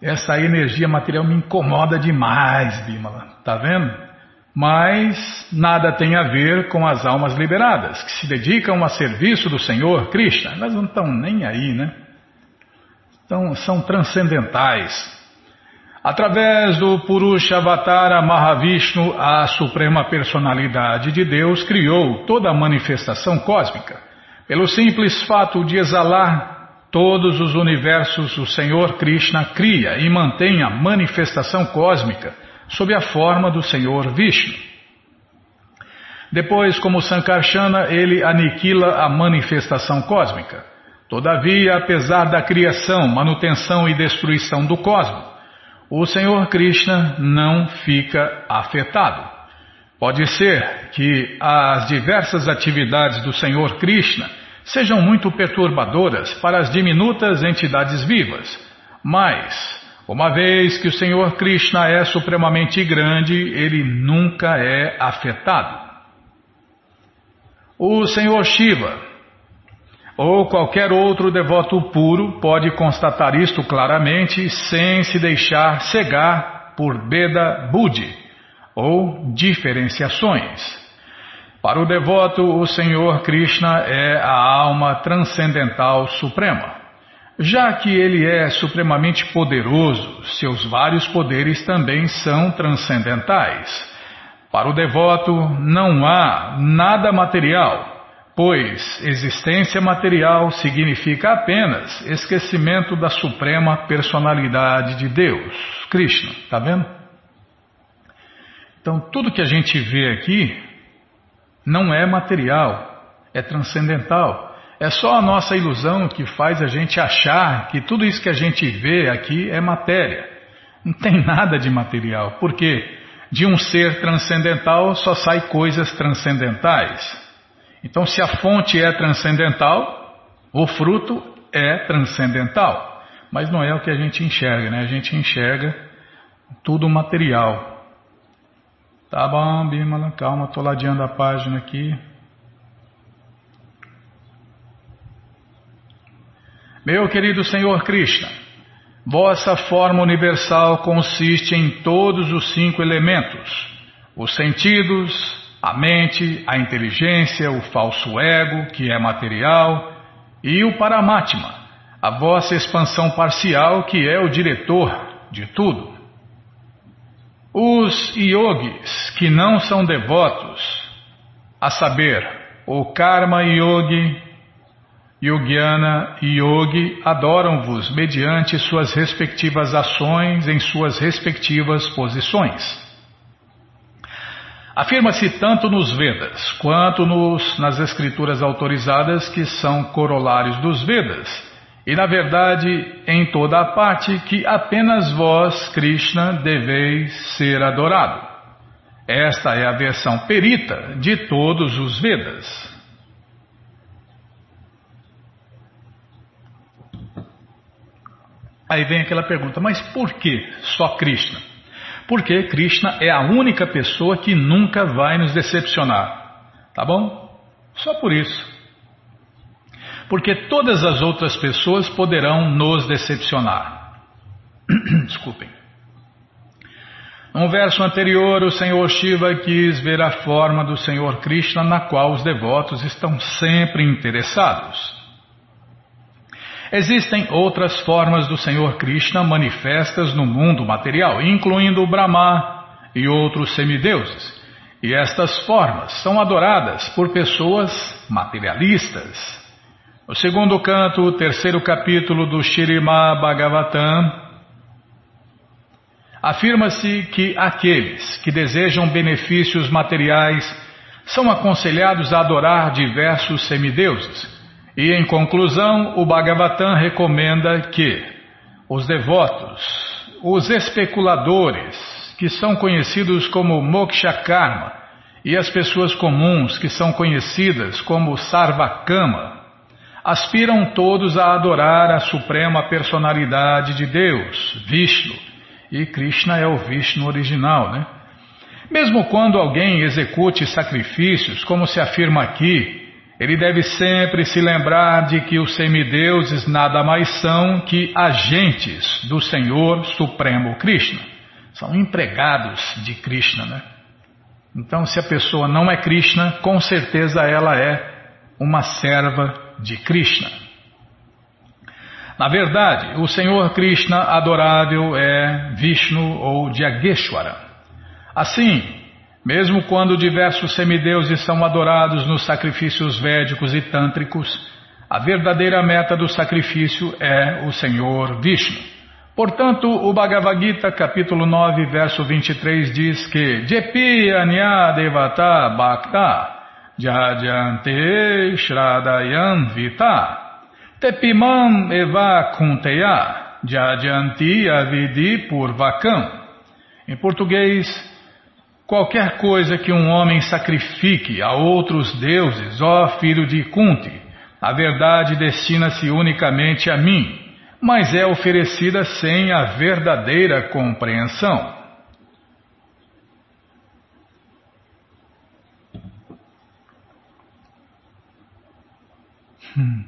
Essa energia material me incomoda demais, Bímola. Tá vendo? Mas nada tem a ver com as almas liberadas, que se dedicam a serviço do Senhor Krishna. Elas não estão nem aí, né? Então, são transcendentais. Através do Purusha Avatara Mahavishnu, a suprema personalidade de Deus criou toda a manifestação cósmica. Pelo simples fato de exalar Todos os universos o Senhor Krishna cria e mantém a manifestação cósmica sob a forma do Senhor Vishnu. Depois, como Sankarsana, ele aniquila a manifestação cósmica. Todavia, apesar da criação, manutenção e destruição do cosmos, o Senhor Krishna não fica afetado. Pode ser que as diversas atividades do Senhor Krishna sejam muito perturbadoras para as diminutas entidades vivas, mas, uma vez que o Senhor Krishna é supremamente grande, ele nunca é afetado. O Senhor Shiva ou qualquer outro devoto puro pode constatar isto claramente sem se deixar cegar por Beda Budi ou diferenciações. Para o devoto, o Senhor Krishna é a alma transcendental suprema. Já que ele é supremamente poderoso, seus vários poderes também são transcendentais. Para o devoto, não há nada material, pois existência material significa apenas esquecimento da suprema personalidade de Deus, Krishna. Está vendo? Então, tudo que a gente vê aqui não é material, é transcendental. É só a nossa ilusão que faz a gente achar que tudo isso que a gente vê aqui é matéria. Não tem nada de material, porque de um ser transcendental só sai coisas transcendentais. Então, se a fonte é transcendental, o fruto é transcendental. Mas não é o que a gente enxerga, né? A gente enxerga tudo material. Tá bom, Bimala, calma, tô ladeando a página aqui. Meu querido Senhor Krishna, vossa forma universal consiste em todos os cinco elementos: os sentidos, a mente, a inteligência, o falso ego, que é material, e o Paramatma, a vossa expansão parcial, que é o diretor de tudo. Os yogis que não são devotos, a saber, o Karma Yogi, Yogiana e Yogi adoram-vos mediante suas respectivas ações em suas respectivas posições. Afirma-se tanto nos Vedas quanto nos, nas escrituras autorizadas que são corolários dos Vedas, e na verdade em toda a parte que apenas vós, Krishna, deveis ser adorado. Esta é a versão perita de todos os Vedas. Aí vem aquela pergunta, mas por que só Krishna? Porque Krishna é a única pessoa que nunca vai nos decepcionar. Tá bom? Só por isso. Porque todas as outras pessoas poderão nos decepcionar. Desculpem. No verso anterior, o Senhor Shiva quis ver a forma do Senhor Krishna na qual os devotos estão sempre interessados. Existem outras formas do Senhor Krishna manifestas no mundo material, incluindo o Brahma e outros semideuses. E estas formas são adoradas por pessoas materialistas. No segundo canto, o terceiro capítulo do Shirima Bhagavatam, afirma-se que aqueles que desejam benefícios materiais são aconselhados a adorar diversos semideuses e em conclusão, o Bhagavatam recomenda que os devotos, os especuladores, que são conhecidos como Moksha Karma, e as pessoas comuns, que são conhecidas como Sarvakama, aspiram todos a adorar a suprema personalidade de Deus, Vishnu. E Krishna é o Vishnu original, né? Mesmo quando alguém execute sacrifícios, como se afirma aqui, ele deve sempre se lembrar de que os semideuses nada mais são que agentes do Senhor Supremo Krishna. São empregados de Krishna, né? Então, se a pessoa não é Krishna, com certeza ela é uma serva de Krishna. Na verdade, o Senhor Krishna adorável é Vishnu ou Jageshwara. Assim, mesmo quando diversos semideuses são adorados nos sacrifícios védicos e tântricos, a verdadeira meta do sacrifício é o Senhor Vishnu. Portanto, o Bhagavad Gita, capítulo 9, verso 23, diz que Jepi Anya Devata Bhakta Jajante Shradayam Vita Tepimam Eva Kunteya Avidi Purvakam. Em português, Qualquer coisa que um homem sacrifique a outros deuses, ó filho de Kunti, a verdade destina-se unicamente a mim, mas é oferecida sem a verdadeira compreensão. Hum.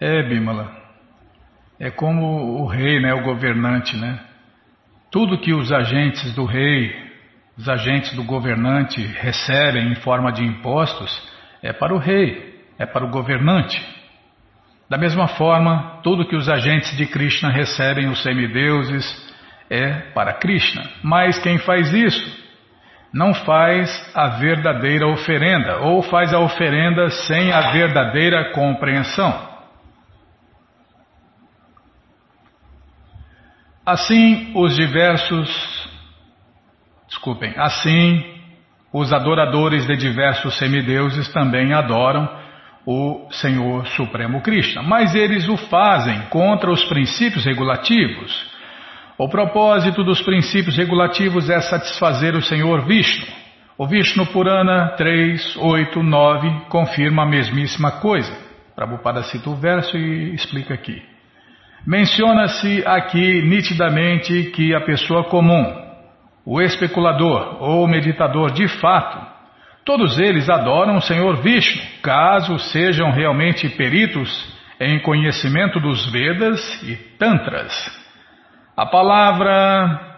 É, Bimala. É como o rei, né, o governante, né? Tudo que os agentes do rei, os agentes do governante recebem em forma de impostos é para o rei, é para o governante. Da mesma forma, tudo que os agentes de Krishna recebem, os semideuses, é para Krishna. Mas quem faz isso não faz a verdadeira oferenda, ou faz a oferenda sem a verdadeira compreensão. Assim, os diversos, desculpem, assim, os adoradores de diversos semideuses também adoram o Senhor Supremo Krishna, mas eles o fazem contra os princípios regulativos. O propósito dos princípios regulativos é satisfazer o Senhor Vishnu. O Vishnu Purana 3, 8, 9 confirma a mesmíssima coisa. Prabhupada cita o verso e explica aqui. Menciona-se aqui nitidamente que a pessoa comum, o especulador ou meditador de fato, todos eles adoram o Senhor Vishnu, caso sejam realmente peritos em conhecimento dos Vedas e Tantras. A palavra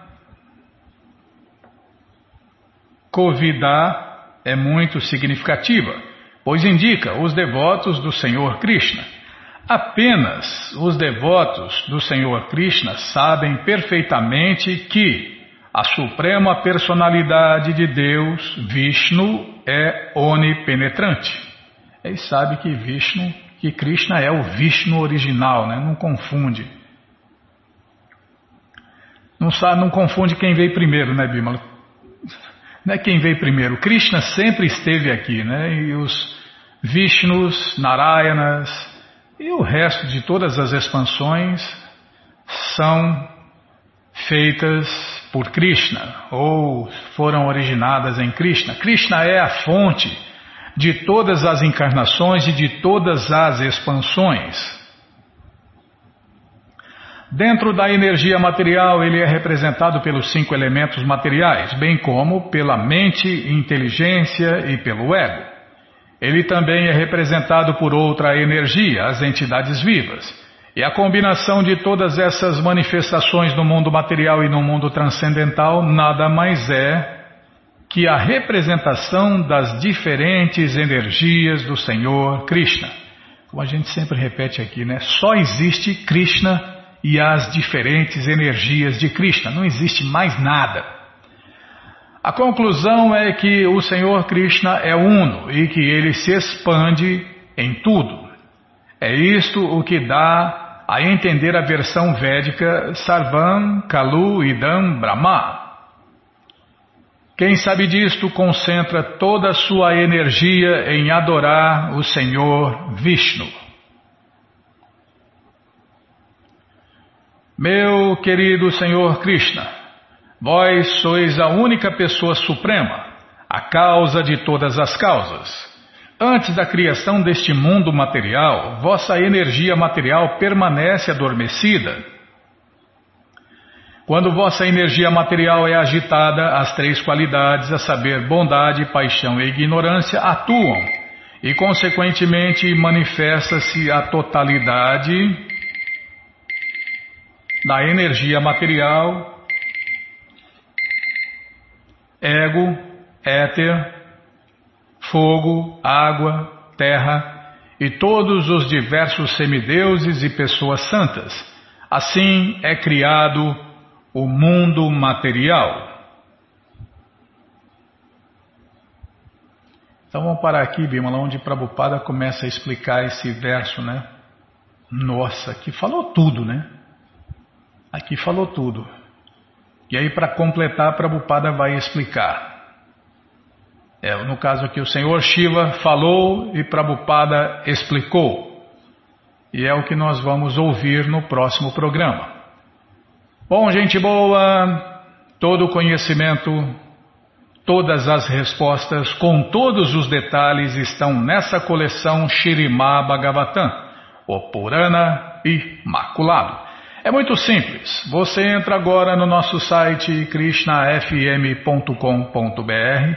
Kovida é muito significativa, pois indica os devotos do Senhor Krishna. Apenas os devotos do Senhor Krishna sabem perfeitamente que a suprema personalidade de Deus, Vishnu, é onipenetrante. Eles sabem que Vishnu, que Krishna é o Vishnu original, né? não confunde. Não, sabe, não confunde quem veio primeiro, né, Bimala? Não é quem veio primeiro. Krishna sempre esteve aqui, né? E os Vishnus, Narayanas e o resto de todas as expansões são feitas por Krishna ou foram originadas em Krishna. Krishna é a fonte de todas as encarnações e de todas as expansões. Dentro da energia material, ele é representado pelos cinco elementos materiais, bem como pela mente, inteligência e pelo ego. Ele também é representado por outra energia, as entidades vivas. E a combinação de todas essas manifestações no mundo material e no mundo transcendental nada mais é que a representação das diferentes energias do Senhor Krishna. Como a gente sempre repete aqui, né? Só existe Krishna e as diferentes energias de Krishna. Não existe mais nada. A conclusão é que o Senhor Krishna é uno e que ele se expande em tudo. É isto o que dá a entender a versão védica Sarvam Kalu Idam Brahma. Quem sabe disto concentra toda a sua energia em adorar o Senhor Vishnu. Meu querido Senhor Krishna, vós sois a única pessoa suprema, a causa de todas as causas. Antes da criação deste mundo material, vossa energia material permanece adormecida. Quando vossa energia material é agitada, as três qualidades, a saber, bondade, paixão e ignorância, atuam e, consequentemente, manifesta-se a totalidade da energia material, ego, éter, fogo, água, terra e todos os diversos semideuses e pessoas santas. Assim é criado o mundo material. Então vamos parar aqui, Bimala, onde Prabhupada começa a explicar esse verso, né? Nossa, que falou tudo, né? Aqui falou tudo. E aí, para completar, Prabhupada vai explicar. É, no caso aqui, o Senhor Shiva falou e Prabhupada explicou. E é o que nós vamos ouvir no próximo programa. Bom, gente boa, todo o conhecimento, todas as respostas, com todos os detalhes, estão nessa coleção Shirimá Bhagavatam, o Purana Imaculado. É muito simples. Você entra agora no nosso site krishnafm.com.br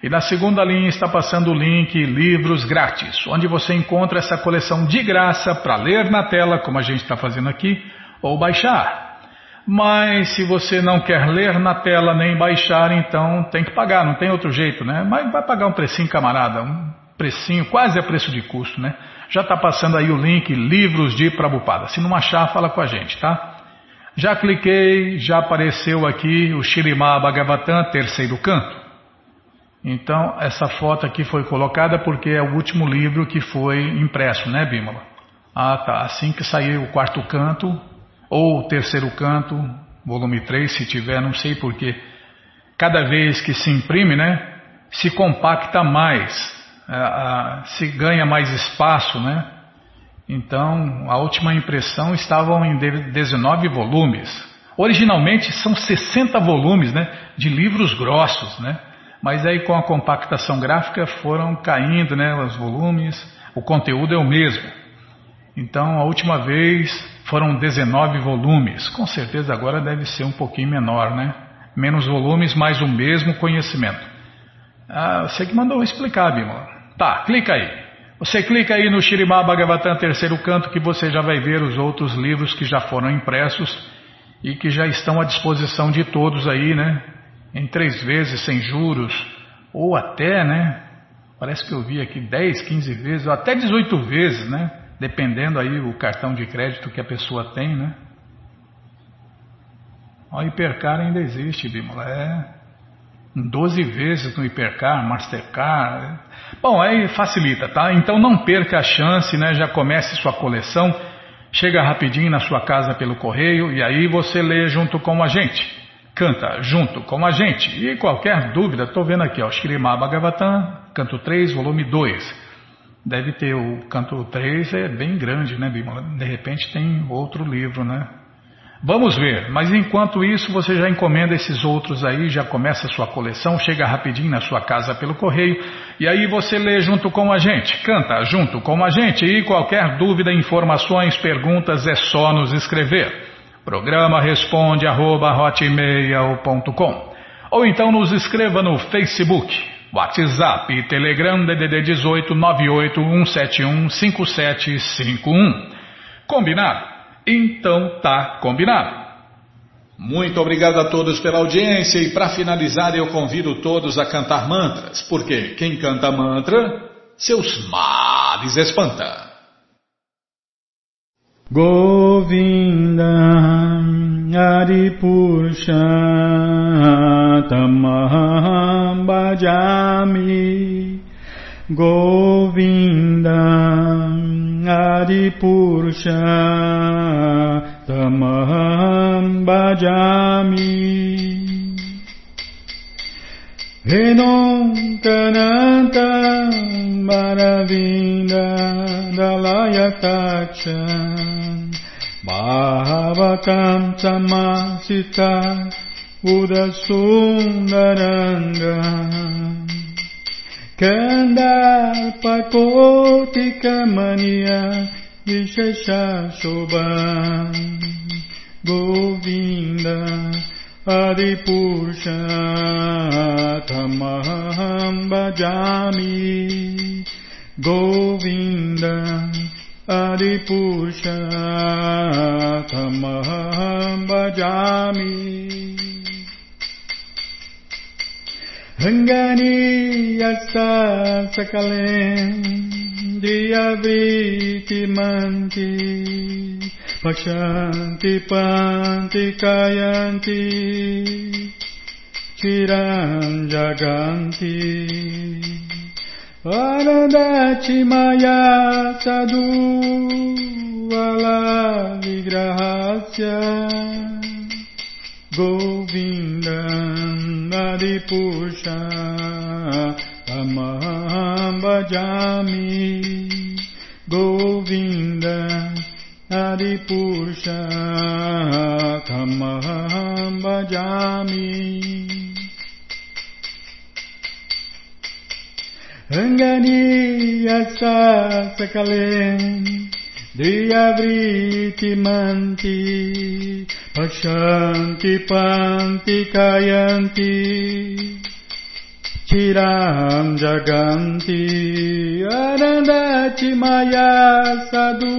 e na segunda linha está passando o link Livros Grátis, onde você encontra essa coleção de graça para ler na tela, como a gente está fazendo aqui, ou baixar. Mas se você não quer ler na tela nem baixar, então tem que pagar, não tem outro jeito, né? Mas vai pagar um precinho, camarada, um precinho quase a preço de custo, né? Já está passando aí o link Livros de Prabupada. Se não achar, fala com a gente, tá? Já cliquei, já apareceu aqui o Shirimá Bhagavatam, terceiro canto. Então, essa foto aqui foi colocada porque é o último livro que foi impresso, né, Bímola? Ah, tá. Assim que sair o quarto canto, ou o terceiro canto, volume 3, se tiver, não sei porquê. Cada vez que se imprime, né, se compacta mais se ganha mais espaço, né? Então, a última impressão estavam em 19 volumes. Originalmente são 60 volumes, né? De livros grossos, né? Mas aí com a compactação gráfica foram caindo né, os volumes, o conteúdo é o mesmo. Então a última vez foram 19 volumes, com certeza agora deve ser um pouquinho menor, né? Menos volumes, mas o mesmo conhecimento. Ah, você que mandou explicar, Bimala. Tá, clica aí. Você clica aí no Shirimá Bhagavatam terceiro canto que você já vai ver os outros livros que já foram impressos e que já estão à disposição de todos aí, né? Em três vezes, sem juros, ou até, né? Parece que eu vi aqui 10, 15 vezes, ou até 18 vezes, né? Dependendo aí o cartão de crédito que a pessoa tem, né? O Hipercar ainda existe, Bímola. É 12 vezes no Hipercar, Mastercard. Bom, aí facilita, tá? Então não perca a chance, né? Já comece sua coleção, chega rapidinho na sua casa pelo correio e aí você lê junto com a gente. Canta junto com a gente. E qualquer dúvida, estou vendo aqui, ó, Shrimad Bhagavatam, canto 3, volume 2. Deve ter o canto 3, é bem grande, né, Bímola? De repente tem outro livro, né? Vamos ver, mas enquanto isso você já encomenda esses outros aí, já começa a sua coleção, chega rapidinho na sua casa pelo correio e aí você lê junto com a gente, canta junto com a gente e qualquer dúvida, informações, perguntas é só nos escrever. Programa responde arroba, ou então nos escreva no Facebook, WhatsApp e Telegram DDD 18 98 171 5751. Combinado? Então tá combinado. Muito obrigado a todos pela audiência e para finalizar eu convido todos a cantar mantras, porque quem canta mantra, seus males espanta. Govinda Adipurusha Tamaham Bhajami Govinda Tamaham Bhajami. Venom Kananta Maravinda Dalayatacha Bhavatam Samasita Udasundaranga Kandarpakotikamania Vishesha Shobha Govinda Adipusha Tamaham Bhajami. Govinda Adipusha Tamaham Bhajami Rangani Yasa Sakalen Diyavriti Manti Pashanti Panti Kayanti Govindam Adipusha Tamam Bhajami Govindam Adipusha Tamam Bhajami Rangani Yasa Sakalen Diyavriti Manti Pashanti panti kayanti Chiram jaganti Anandati maya sadhu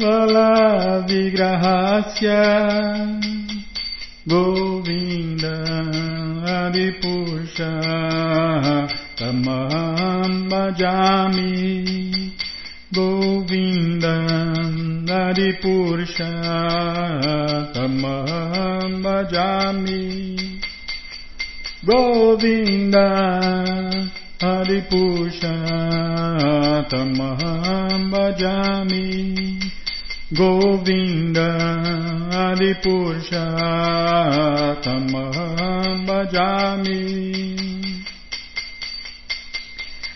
Vala vigrahasya Govinda Adipusha Tamam bhajami Govindam Adipurushatamam Bhajami Govinda Adipurushatamam Bhajami Govinda Adipurushatamam Bhajami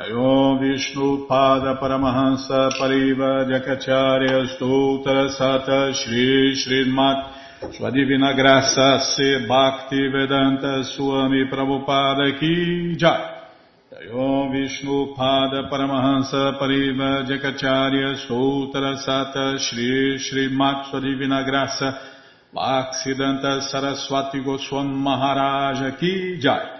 Om Vishnu Pada Paramahansa Pariva Jakacharya Stoutra Sata Shri Srimat Sua Divina Graça Se Bhakti Vedanta Swami Prabhupada Ki Jai. Om Vishnu Pada Paramahansa Pariva Jakacharya Stoutra Sata Shri Srimat Sua Divina Graça Bhaksidanta Saraswati Goswam Maharaja Ki Jai